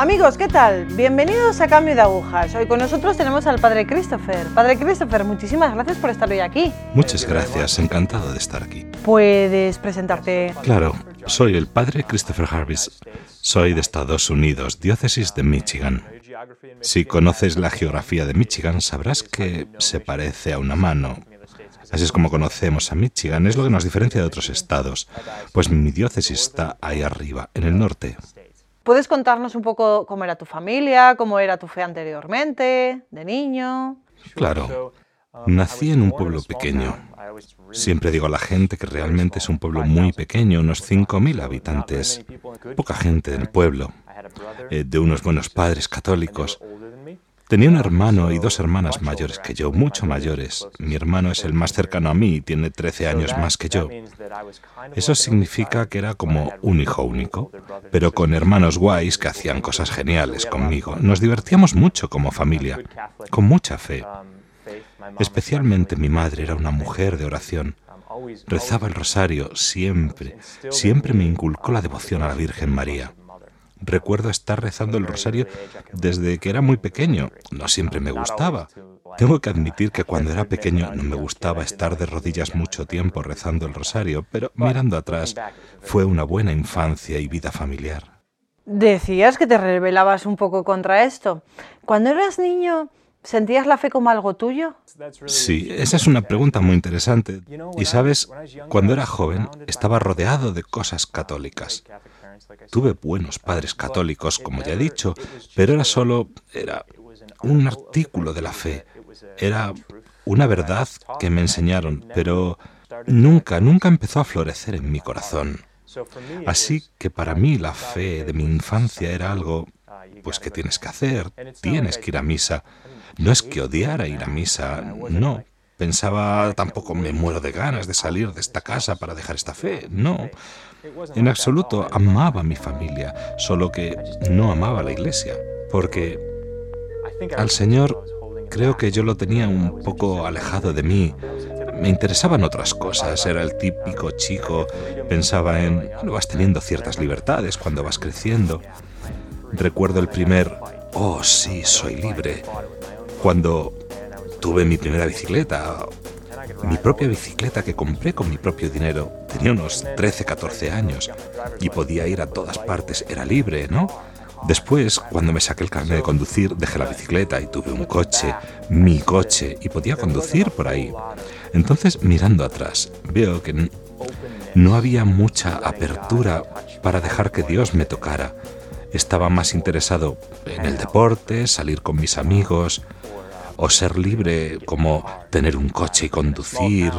Amigos, ¿qué tal? Bienvenidos a Cambio de Agujas. Hoy con nosotros tenemos al Padre Christopher. Padre Christopher, muchísimas gracias por estar hoy aquí. Muchas gracias, encantado de estar aquí. ¿Puedes presentarte? Claro, soy el Padre Christopher Harvis. Soy de Estados Unidos, diócesis de Michigan. Si conoces la geografía de Michigan, sabrás que se parece a una mano. Así es como conocemos a Michigan, es lo que nos diferencia de otros estados, pues mi diócesis está ahí arriba, en el norte. ¿Puedes contarnos un poco cómo era tu familia, cómo era tu fe anteriormente, de niño? Claro. Nací en un pueblo pequeño. Siempre digo a la gente que realmente es un pueblo muy pequeño, unos 5.000 habitantes. Poca gente en el pueblo. Eh, de unos buenos padres católicos. Tenía un hermano y dos hermanas mayores que yo, mucho mayores. Mi hermano es el más cercano a mí y tiene 13 años más que yo. Eso significa que era como un hijo único, pero con hermanos guays que hacían cosas geniales conmigo. Nos divertíamos mucho como familia, con mucha fe. Especialmente mi madre era una mujer de oración. Rezaba el rosario siempre, siempre me inculcó la devoción a la Virgen María. Recuerdo estar rezando el rosario desde que era muy pequeño. No siempre me gustaba. Tengo que admitir que cuando era pequeño no me gustaba estar de rodillas mucho tiempo rezando el rosario, pero mirando atrás fue una buena infancia y vida familiar. Decías que te rebelabas un poco contra esto. Cuando eras niño, ¿sentías la fe como algo tuyo? Sí, esa es una pregunta muy interesante. Y sabes, cuando era joven estaba rodeado de cosas católicas. Tuve buenos padres católicos, como ya he dicho, pero era solo era un artículo de la fe. Era una verdad que me enseñaron, pero nunca, nunca empezó a florecer en mi corazón. Así que para mí la fe de mi infancia era algo, pues que tienes que hacer, tienes que ir a misa. No es que odiara ir a misa, no. Pensaba tampoco me muero de ganas de salir de esta casa para dejar esta fe, no. En absoluto amaba a mi familia, solo que no amaba la iglesia, porque al Señor creo que yo lo tenía un poco alejado de mí. Me interesaban otras cosas, era el típico chico, pensaba en, bueno, vas teniendo ciertas libertades cuando vas creciendo. Recuerdo el primer, oh sí, soy libre, cuando tuve mi primera bicicleta mi propia bicicleta que compré con mi propio dinero. Tenía unos 13, 14 años y podía ir a todas partes, era libre, ¿no? Después, cuando me saqué el carnet de conducir, dejé la bicicleta y tuve un coche, mi coche, y podía conducir por ahí. Entonces, mirando atrás, veo que no había mucha apertura para dejar que Dios me tocara. Estaba más interesado en el deporte, salir con mis amigos, o ser libre como tener un coche y conducir.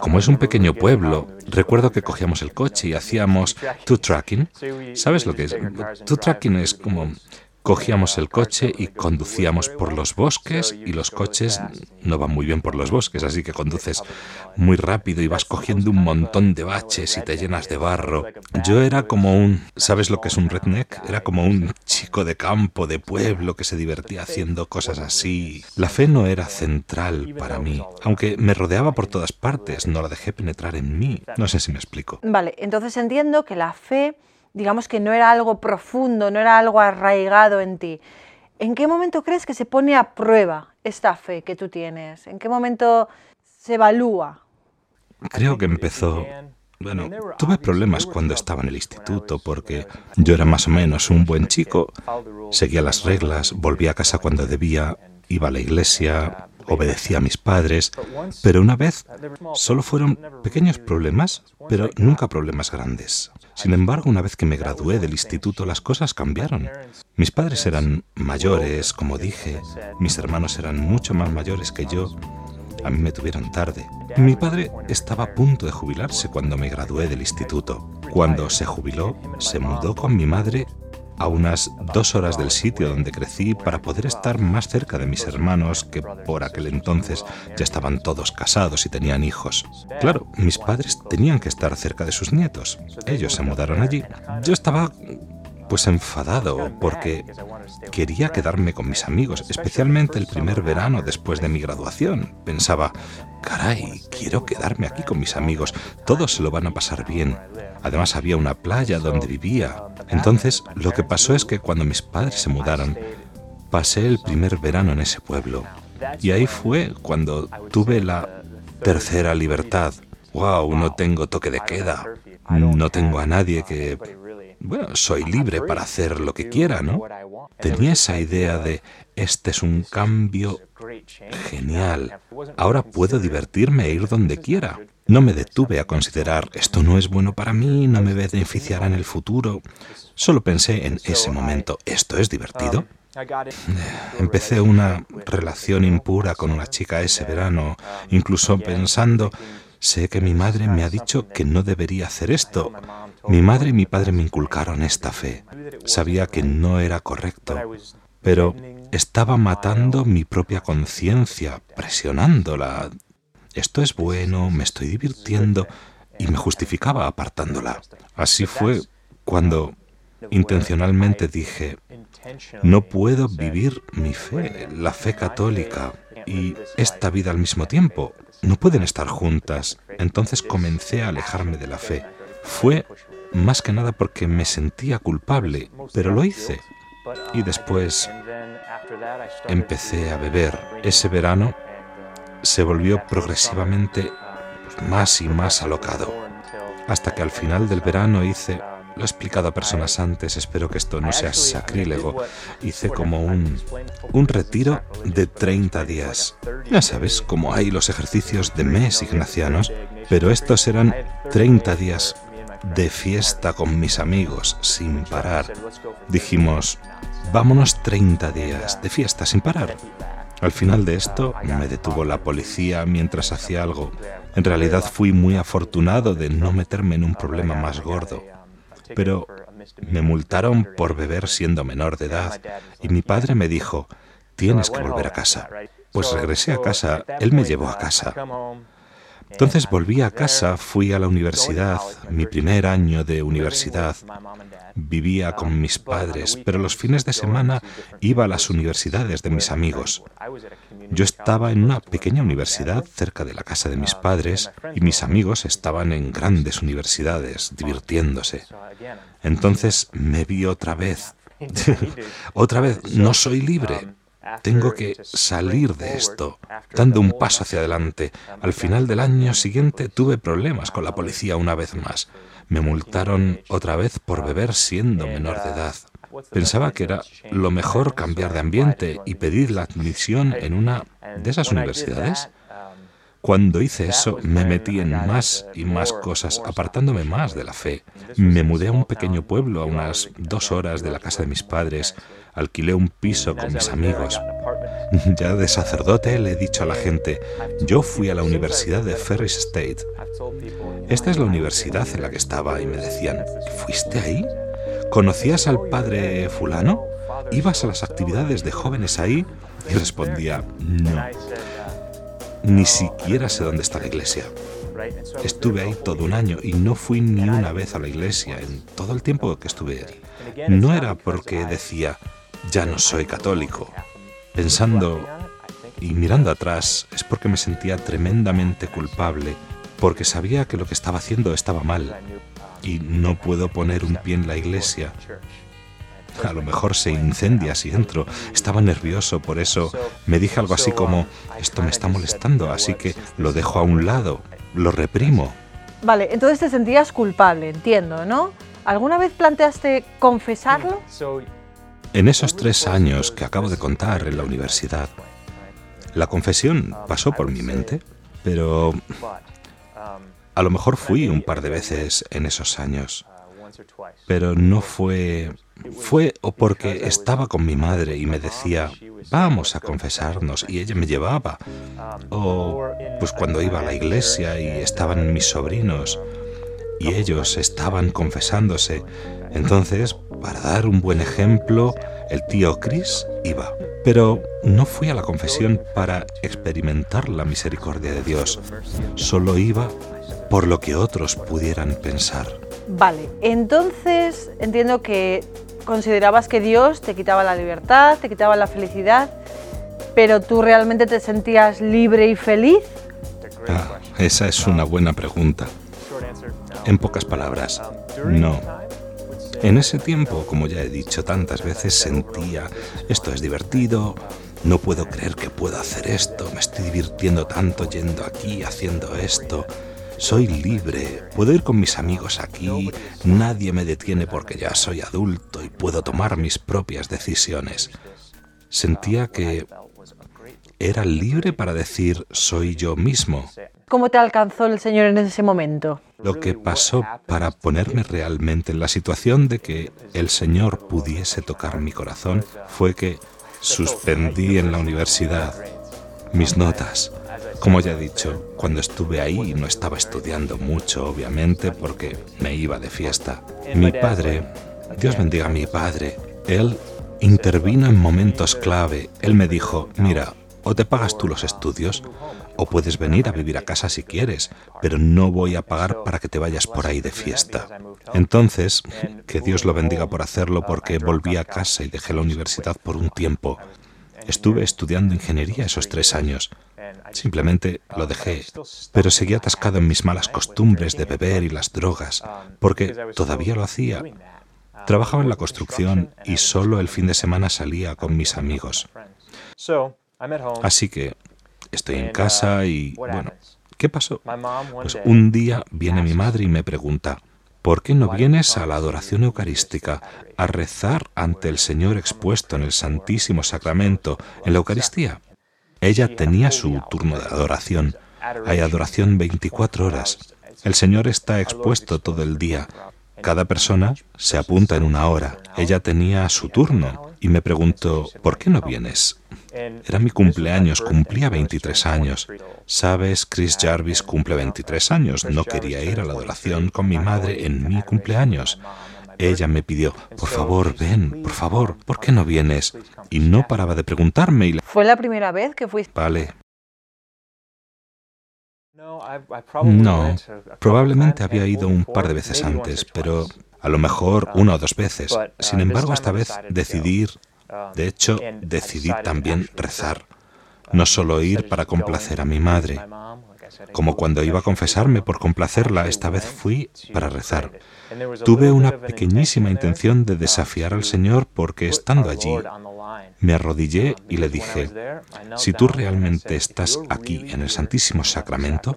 Como es un pequeño pueblo, recuerdo que cogíamos el coche y hacíamos two tracking. ¿Sabes lo que es? Two tracking es como Cogíamos el coche y conducíamos por los bosques y los coches no van muy bien por los bosques, así que conduces muy rápido y vas cogiendo un montón de baches y te llenas de barro. Yo era como un, ¿sabes lo que es un redneck? Era como un chico de campo, de pueblo que se divertía haciendo cosas así. La fe no era central para mí, aunque me rodeaba por todas partes, no la dejé penetrar en mí. No sé si me explico. Vale, entonces entiendo que la fe digamos que no era algo profundo, no era algo arraigado en ti. ¿En qué momento crees que se pone a prueba esta fe que tú tienes? ¿En qué momento se evalúa? Creo que empezó... Bueno, tuve problemas cuando estaba en el instituto porque yo era más o menos un buen chico, seguía las reglas, volvía a casa cuando debía, iba a la iglesia, obedecía a mis padres, pero una vez solo fueron pequeños problemas, pero nunca problemas grandes. Sin embargo, una vez que me gradué del instituto, las cosas cambiaron. Mis padres eran mayores, como dije, mis hermanos eran mucho más mayores que yo. A mí me tuvieron tarde. Mi padre estaba a punto de jubilarse cuando me gradué del instituto. Cuando se jubiló, se mudó con mi madre a unas dos horas del sitio donde crecí para poder estar más cerca de mis hermanos que por aquel entonces ya estaban todos casados y tenían hijos. Claro, mis padres tenían que estar cerca de sus nietos. Ellos se mudaron allí. Yo estaba pues enfadado porque quería quedarme con mis amigos, especialmente el primer verano después de mi graduación. Pensaba, caray, quiero quedarme aquí con mis amigos, todos se lo van a pasar bien. Además había una playa donde vivía. Entonces lo que pasó es que cuando mis padres se mudaron, pasé el primer verano en ese pueblo. Y ahí fue cuando tuve la tercera libertad. ¡Wow! No tengo toque de queda. No tengo a nadie que bueno, soy libre para hacer lo que quiera, ¿no? Tenía esa idea de, este es un cambio genial, ahora puedo divertirme e ir donde quiera. No me detuve a considerar, esto no es bueno para mí, no me beneficiará en el futuro. Solo pensé en ese momento, ¿esto es divertido? Empecé una relación impura con una chica ese verano, incluso pensando, sé que mi madre me ha dicho que no debería hacer esto, mi madre y mi padre me inculcaron esta fe. Sabía que no era correcto, pero estaba matando mi propia conciencia, presionándola. Esto es bueno, me estoy divirtiendo, y me justificaba apartándola. Así fue cuando intencionalmente dije, no puedo vivir mi fe, la fe católica, y esta vida al mismo tiempo. No pueden estar juntas. Entonces comencé a alejarme de la fe. Fue más que nada porque me sentía culpable, pero lo hice. Y después empecé a beber. Ese verano se volvió progresivamente más y más alocado, hasta que al final del verano hice lo he explicado a personas antes, espero que esto no sea sacrílego. Hice como un, un retiro de 30 días. Ya sabes, como hay los ejercicios de mes ignacianos, pero estos eran 30 días de fiesta con mis amigos sin parar. Dijimos, vámonos 30 días de fiesta sin parar. Al final de esto me detuvo la policía mientras hacía algo. En realidad fui muy afortunado de no meterme en un problema más gordo. Pero me multaron por beber siendo menor de edad y mi padre me dijo, tienes que volver a casa. Pues regresé a casa, él me llevó a casa. Entonces volví a casa, fui a la universidad, mi primer año de universidad. Vivía con mis padres, pero los fines de semana iba a las universidades de mis amigos. Yo estaba en una pequeña universidad cerca de la casa de mis padres y mis amigos estaban en grandes universidades divirtiéndose. Entonces me vi otra vez. otra vez, no soy libre. Tengo que salir de esto, dando un paso hacia adelante. Al final del año siguiente tuve problemas con la policía una vez más. Me multaron otra vez por beber siendo menor de edad. Pensaba que era lo mejor cambiar de ambiente y pedir la admisión en una de esas universidades. Cuando hice eso, me metí en más y más cosas, apartándome más de la fe. Me mudé a un pequeño pueblo a unas dos horas de la casa de mis padres alquilé un piso con mis amigos. Ya de sacerdote le he dicho a la gente, yo fui a la Universidad de Ferris State. Esta es la universidad en la que estaba y me decían, ¿fuiste ahí? ¿Conocías al padre fulano? ¿Ibas a las actividades de jóvenes ahí? Y respondía, no. Ni siquiera sé dónde está la iglesia. Estuve ahí todo un año y no fui ni una vez a la iglesia en todo el tiempo que estuve ahí. No era porque decía, ya no soy católico. Pensando y mirando atrás es porque me sentía tremendamente culpable, porque sabía que lo que estaba haciendo estaba mal y no puedo poner un pie en la iglesia. A lo mejor se incendia si entro. Estaba nervioso, por eso me dije algo así como, esto me está molestando, así que lo dejo a un lado, lo reprimo. Vale, entonces te sentías culpable, entiendo, ¿no? ¿Alguna vez planteaste confesarlo? En esos tres años que acabo de contar en la universidad, la confesión pasó por mi mente, pero a lo mejor fui un par de veces en esos años, pero no fue... Fue o porque estaba con mi madre y me decía, vamos a confesarnos, y ella me llevaba, o pues cuando iba a la iglesia y estaban mis sobrinos, y ellos estaban confesándose, entonces, para dar un buen ejemplo, el tío Chris iba. Pero no fui a la confesión para experimentar la misericordia de Dios. Solo iba por lo que otros pudieran pensar. Vale, entonces entiendo que considerabas que Dios te quitaba la libertad, te quitaba la felicidad, pero tú realmente te sentías libre y feliz? Ah, esa es una buena pregunta. En pocas palabras, no. En ese tiempo, como ya he dicho tantas veces, sentía, esto es divertido, no puedo creer que pueda hacer esto, me estoy divirtiendo tanto yendo aquí, haciendo esto. Soy libre, puedo ir con mis amigos aquí, nadie me detiene porque ya soy adulto y puedo tomar mis propias decisiones. Sentía que era libre para decir soy yo mismo. ¿Cómo te alcanzó el Señor en ese momento? Lo que pasó para ponerme realmente en la situación de que el Señor pudiese tocar mi corazón fue que suspendí en la universidad mis notas. Como ya he dicho, cuando estuve ahí no estaba estudiando mucho, obviamente, porque me iba de fiesta. Mi padre, Dios bendiga a mi padre, él intervino en momentos clave. Él me dijo, mira, o te pagas tú los estudios, o puedes venir a vivir a casa si quieres, pero no voy a pagar para que te vayas por ahí de fiesta. Entonces, que Dios lo bendiga por hacerlo porque volví a casa y dejé la universidad por un tiempo. Estuve estudiando ingeniería esos tres años. Simplemente lo dejé, pero seguí atascado en mis malas costumbres de beber y las drogas, porque todavía lo hacía. Trabajaba en la construcción y solo el fin de semana salía con mis amigos. Así que estoy en casa y, bueno, ¿qué pasó? Pues un día viene mi madre y me pregunta, ¿por qué no vienes a la adoración eucarística, a rezar ante el Señor expuesto en el Santísimo Sacramento, en la Eucaristía? Ella tenía su turno de adoración. Hay adoración 24 horas. El Señor está expuesto todo el día. Cada persona se apunta en una hora. Ella tenía su turno y me preguntó, ¿por qué no vienes? Era mi cumpleaños, cumplía 23 años. Sabes, Chris Jarvis cumple 23 años. No quería ir a la adoración con mi madre en mi cumpleaños. Ella me pidió, por favor, ven, por favor, ¿por qué no vienes? Y no paraba de preguntarme. Y ¿Fue la primera vez que fuiste? Vale. No, probablemente había ido un par de veces antes, pero a lo mejor una o dos veces. Sin embargo, esta vez decidí ir de hecho, decidí también rezar, no solo ir para complacer a mi madre. Como cuando iba a confesarme por complacerla, esta vez fui para rezar. Tuve una pequeñísima intención de desafiar al Señor porque estando allí me arrodillé y le dije, si tú realmente estás aquí en el Santísimo Sacramento,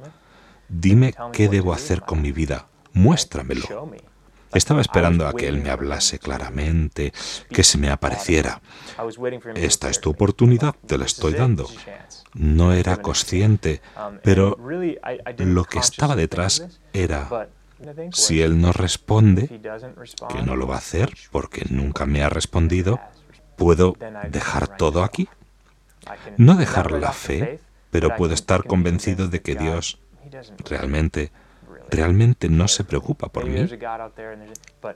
dime qué debo hacer con mi vida, muéstramelo. Estaba esperando a que él me hablase claramente, que se me apareciera. Esta es tu oportunidad, te la estoy dando. No era consciente, pero lo que estaba detrás era, si él no responde, que no lo va a hacer porque nunca me ha respondido, ¿puedo dejar todo aquí? No dejar la fe, pero puedo estar convencido de que Dios realmente realmente no se preocupa por mí.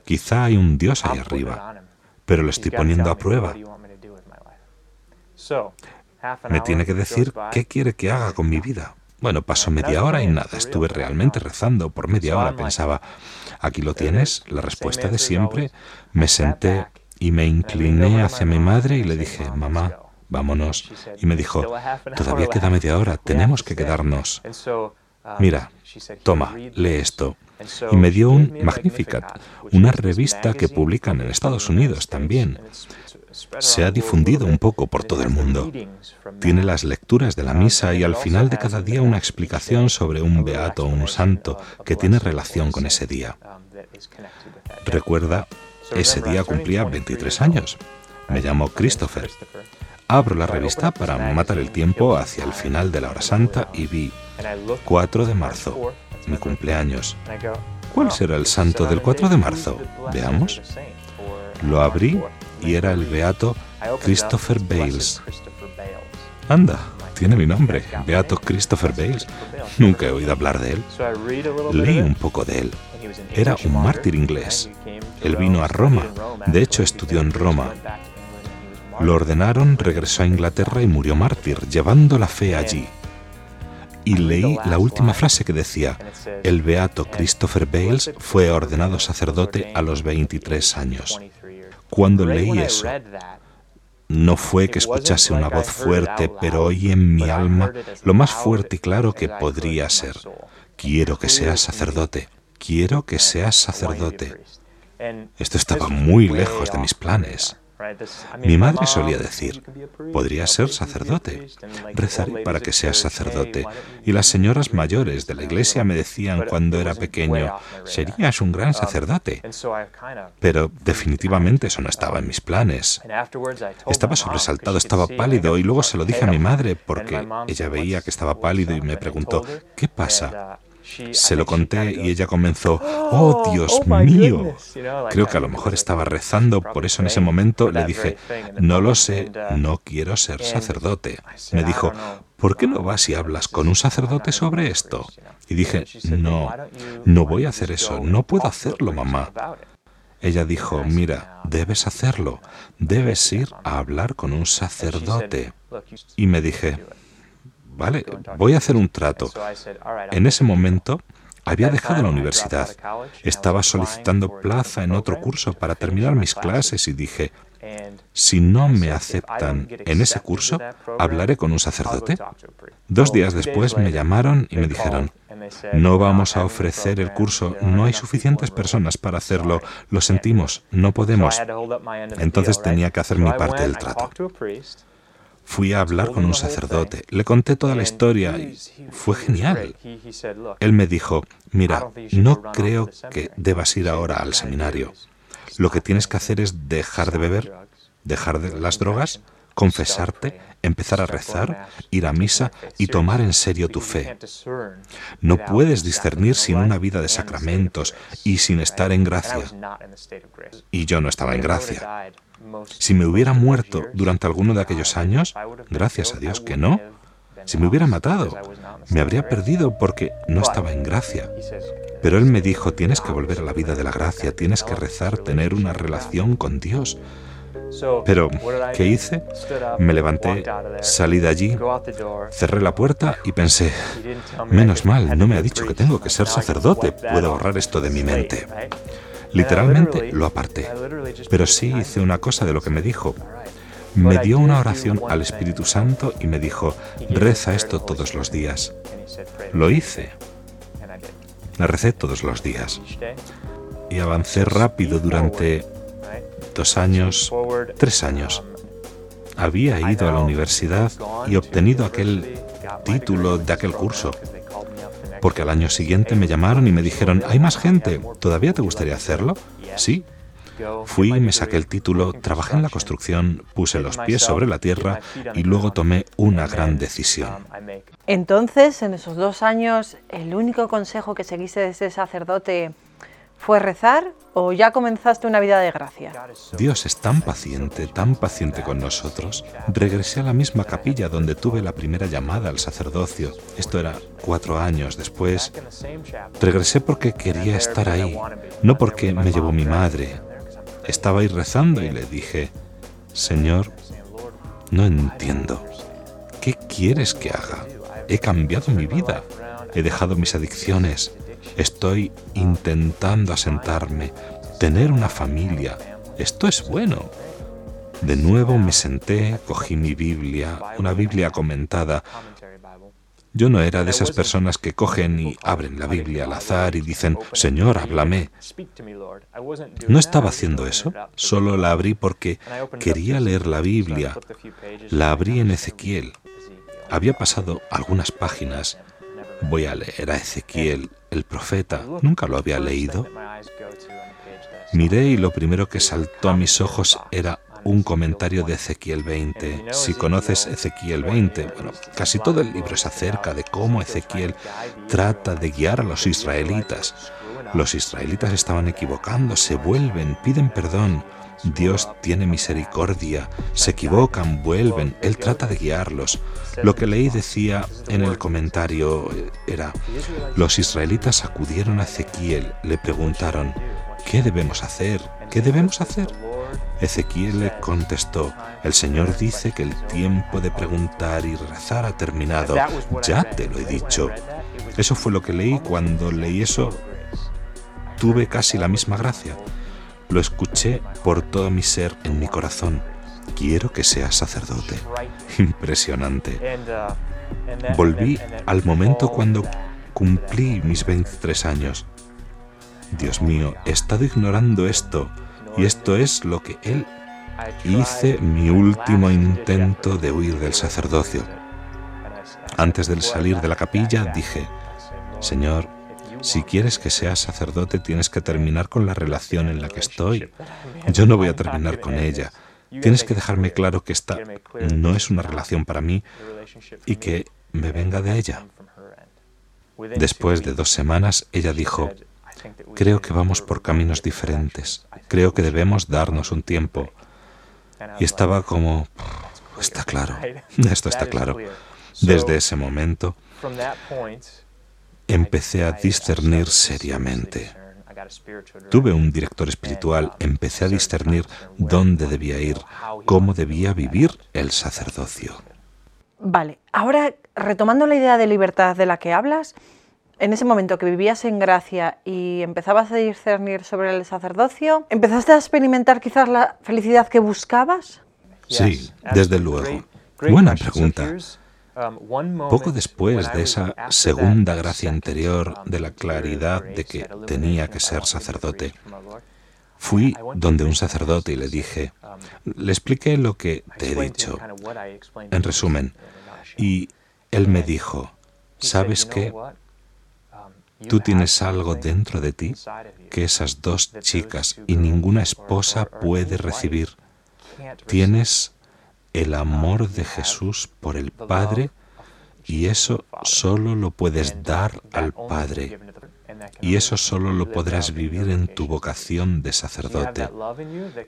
Quizá hay un Dios ahí arriba, pero lo estoy poniendo a prueba. Me tiene que decir qué quiere que haga con mi vida. Bueno, pasó media hora y nada, estuve realmente rezando por media hora. Pensaba, aquí lo tienes, la respuesta de siempre. Me senté y me incliné hacia mi madre y le dije, mamá, vámonos. Y me dijo, todavía queda media hora, tenemos que quedarnos. Mira, toma, lee esto. Y me dio un Magnificat, una revista que publican en Estados Unidos también. Se ha difundido un poco por todo el mundo. Tiene las lecturas de la misa y al final de cada día una explicación sobre un beato o un santo que tiene relación con ese día. Recuerda, ese día cumplía 23 años. Me llamo Christopher. Abro la revista para matar el tiempo hacia el final de la hora santa y vi 4 de marzo, mi cumpleaños. ¿Cuál será el santo del 4 de marzo? Veamos. Lo abrí y era el beato Christopher Bales. Anda, tiene mi nombre, Beato Christopher Bales. Nunca he oído hablar de él. Leí un poco de él. Era un mártir inglés. Él vino a Roma. De hecho, estudió en Roma. Lo ordenaron, regresó a Inglaterra y murió mártir, llevando la fe allí. Y leí la última frase que decía, el beato Christopher Bales fue ordenado sacerdote a los 23 años. Cuando leí eso, no fue que escuchase una voz fuerte, pero oí en mi alma lo más fuerte y claro que podría ser. Quiero que seas sacerdote, quiero que seas sacerdote. Esto estaba muy lejos de mis planes. Mi madre solía decir, podría ser sacerdote, rezaré para que seas sacerdote. Y las señoras mayores de la iglesia me decían cuando era pequeño, serías un gran sacerdote. Pero definitivamente eso no estaba en mis planes. Estaba sobresaltado, estaba pálido y luego se lo dije a mi madre porque ella veía que estaba pálido y me preguntó, ¿qué pasa? Se lo conté y ella comenzó, oh, oh Dios mío. Creo que a lo mejor estaba rezando, por eso en ese momento le dije, no lo sé, uh, no quiero ser sacerdote. Me dijo, ¿por qué no vas y hablas con un sacerdote sobre esto? Y dije, no, no voy a hacer eso, no puedo hacerlo, mamá. Ella dijo, mira, debes hacerlo, debes ir a hablar con un sacerdote. Y me dije, vale, voy a hacer un trato. En ese momento había dejado la universidad. Estaba solicitando plaza en otro curso para terminar mis clases y dije, si no me aceptan en ese curso, hablaré con un sacerdote. Dos días después me llamaron y me dijeron, no vamos a ofrecer el curso, no hay suficientes personas para hacerlo, lo sentimos, no podemos. Entonces tenía que hacer mi parte del trato. Fui a hablar con un sacerdote, le conté toda la historia y fue genial. Él me dijo, mira, no creo que debas ir ahora al seminario. Lo que tienes que hacer es dejar de beber, dejar de las drogas, confesarte, empezar a rezar, ir a misa y tomar en serio tu fe. No puedes discernir sin una vida de sacramentos y sin estar en gracia. Y yo no estaba en gracia. Si me hubiera muerto durante alguno de aquellos años, gracias a Dios que no, si me hubiera matado, me habría perdido porque no estaba en gracia. Pero él me dijo, tienes que volver a la vida de la gracia, tienes que rezar, tener una relación con Dios. Pero, ¿qué hice? Me levanté, salí de allí, cerré la puerta y pensé, menos mal, no me ha dicho que tengo que ser sacerdote, puedo borrar esto de mi mente. Literalmente lo aparté. Pero sí hice una cosa de lo que me dijo. Me dio una oración al Espíritu Santo y me dijo, reza esto todos los días. Lo hice. La recé todos los días. Y avancé rápido durante dos años, tres años. Había ido a la universidad y obtenido aquel título de aquel curso porque al año siguiente me llamaron y me dijeron, hay más gente, ¿todavía te gustaría hacerlo? Sí. Fui, me saqué el título, trabajé en la construcción, puse los pies sobre la tierra y luego tomé una gran decisión. Entonces, en esos dos años, ¿el único consejo que seguiste de ese sacerdote ¿Fue rezar o ya comenzaste una vida de gracia? Dios es tan paciente, tan paciente con nosotros. Regresé a la misma capilla donde tuve la primera llamada al sacerdocio. Esto era cuatro años después. Regresé porque quería estar ahí, no porque me llevó mi madre. Estaba ahí rezando y le dije, Señor, no entiendo. ¿Qué quieres que haga? He cambiado mi vida. He dejado mis adicciones. Estoy intentando asentarme, tener una familia. Esto es bueno. De nuevo me senté, cogí mi Biblia, una Biblia comentada. Yo no era de esas personas que cogen y abren la Biblia al azar y dicen, Señor, háblame. No estaba haciendo eso, solo la abrí porque quería leer la Biblia. La abrí en Ezequiel. Había pasado algunas páginas. Voy a leer a Ezequiel el profeta, nunca lo había leído. Miré y lo primero que saltó a mis ojos era un comentario de Ezequiel 20. Si conoces Ezequiel 20, bueno, casi todo el libro es acerca de cómo Ezequiel trata de guiar a los israelitas. Los israelitas estaban equivocando, se vuelven, piden perdón. Dios tiene misericordia, se equivocan, vuelven, Él trata de guiarlos. Lo que leí decía en el comentario era, los israelitas acudieron a Ezequiel, le preguntaron, ¿qué debemos hacer? ¿Qué debemos hacer? Ezequiel le contestó, el Señor dice que el tiempo de preguntar y rezar ha terminado. Ya te lo he dicho. Eso fue lo que leí cuando leí eso. Tuve casi la misma gracia Lo escuché por todo mi ser en mi corazón. Quiero que seas sacerdote. Impresionante. Volví al momento cuando cumplí mis 23 años. Dios mío, he estado ignorando esto y esto es lo que Él hice mi último intento de huir del sacerdocio. Antes de salir de la capilla dije, Señor, si quieres que seas sacerdote tienes que terminar con la relación en la que estoy. Yo no voy a terminar con ella. Tienes que dejarme claro que esta no es una relación para mí y que me venga de ella. Después de dos semanas, ella dijo, creo que vamos por caminos diferentes, creo que debemos darnos un tiempo. Y estaba como, está claro, esto está claro. Desde ese momento, empecé a discernir seriamente. Tuve un director espiritual, empecé a discernir dónde debía ir, cómo debía vivir el sacerdocio. Vale, ahora retomando la idea de libertad de la que hablas, en ese momento que vivías en gracia y empezabas a discernir sobre el sacerdocio, ¿empezaste a experimentar quizás la felicidad que buscabas? Sí, desde luego. Buena pregunta. Poco después de esa segunda gracia interior de la claridad de que tenía que ser sacerdote, fui donde un sacerdote y le dije, le expliqué lo que te he dicho, en resumen, y él me dijo, ¿sabes qué? Tú tienes algo dentro de ti que esas dos chicas y ninguna esposa puede recibir. Tienes el amor de Jesús por el Padre y eso solo lo puedes dar al Padre. Y eso solo lo podrás vivir en tu vocación de sacerdote.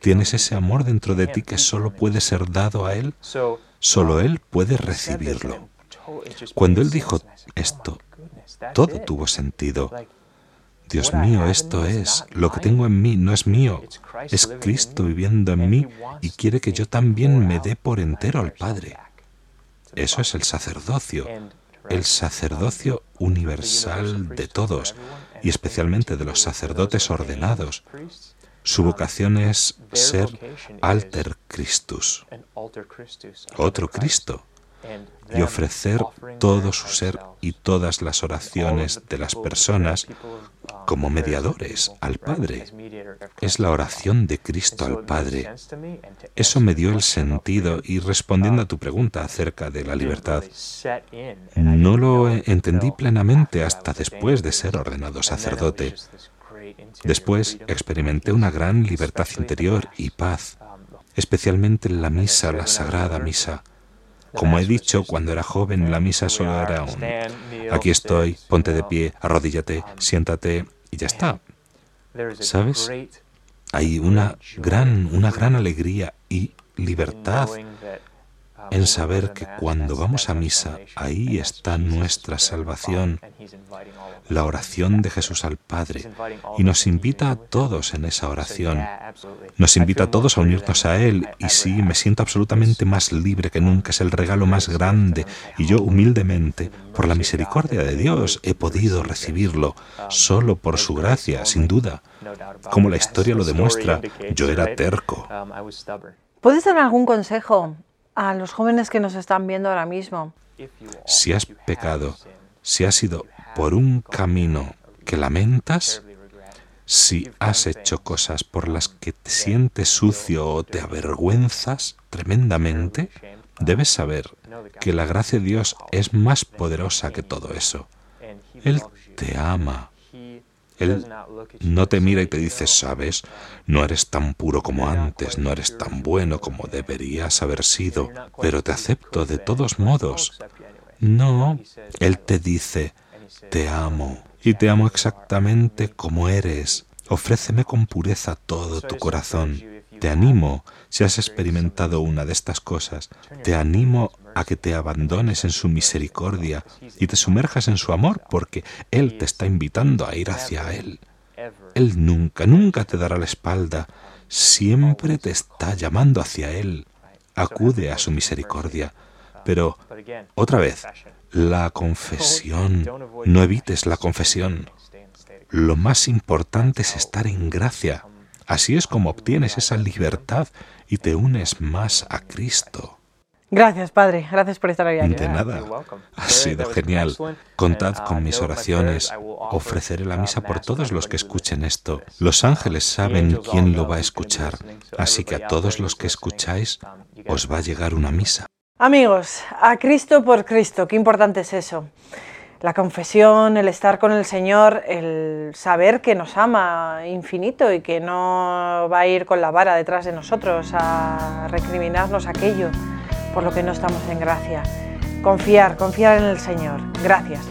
Tienes ese amor dentro de ti que solo puede ser dado a Él. Solo Él puede recibirlo. Cuando Él dijo esto, todo tuvo sentido. Dios mío, esto es, lo que tengo en mí no es mío, es Cristo viviendo en mí y quiere que yo también me dé por entero al Padre. Eso es el sacerdocio, el sacerdocio universal de todos y especialmente de los sacerdotes ordenados. Su vocación es ser alter Christus, otro Cristo, y ofrecer todo su ser y todas las oraciones de las personas como mediadores al Padre. Es la oración de Cristo al Padre. Eso me dio el sentido y respondiendo a tu pregunta acerca de la libertad, no lo entendí plenamente hasta después de ser ordenado sacerdote. Después experimenté una gran libertad interior y paz, especialmente en la misa, la sagrada misa como he dicho, cuando era joven la misa solo era un aquí estoy, ponte de pie, arrodíllate, siéntate y ya está. ¿Sabes? Hay una gran, una gran alegría y libertad en saber que cuando vamos a misa, ahí está nuestra salvación, la oración de Jesús al Padre, y nos invita a todos en esa oración. Nos invita a todos a unirnos a Él, y sí, me siento absolutamente más libre que nunca, es el regalo más grande, y yo humildemente, por la misericordia de Dios, he podido recibirlo, solo por su gracia, sin duda. Como la historia lo demuestra, yo era terco. ¿Puedes dar algún consejo a los jóvenes que nos están viendo ahora mismo. Si has pecado, si has ido por un camino que lamentas, si has hecho cosas por las que te sientes sucio o te avergüenzas tremendamente, debes saber que la gracia de Dios es más poderosa que todo eso. Él te ama él no te mira y te dice, sabes, no eres tan puro como antes, no eres tan bueno como deberías haber sido, pero te acepto de todos modos. No, Él te dice, te amo y te amo exactamente como eres. Ofréceme con pureza todo tu corazón. Te animo, si has experimentado una de estas cosas, te animo a que te abandones en su misericordia y te sumerjas en su amor, porque Él te está invitando a ir hacia Él. Él nunca, nunca te dará la espalda, siempre te está llamando hacia Él. Acude a su misericordia. Pero, otra vez, la confesión, no evites la confesión. Lo más importante es estar en gracia. Así es como obtienes esa libertad y te unes más a Cristo. Gracias, Padre. Gracias por estar aquí. De nada. Ha sido genial. Contad con mis oraciones. Ofreceré la misa por todos los que escuchen esto. Los ángeles saben quién lo va a escuchar. Así que a todos los que escucháis os va a llegar una misa. Amigos, a Cristo por Cristo. Qué importante es eso. La confesión, el estar con el Señor, el saber que nos ama infinito y que no va a ir con la vara detrás de nosotros a recriminarnos aquello por lo que no estamos en gracia. Confiar, confiar en el Señor. Gracias.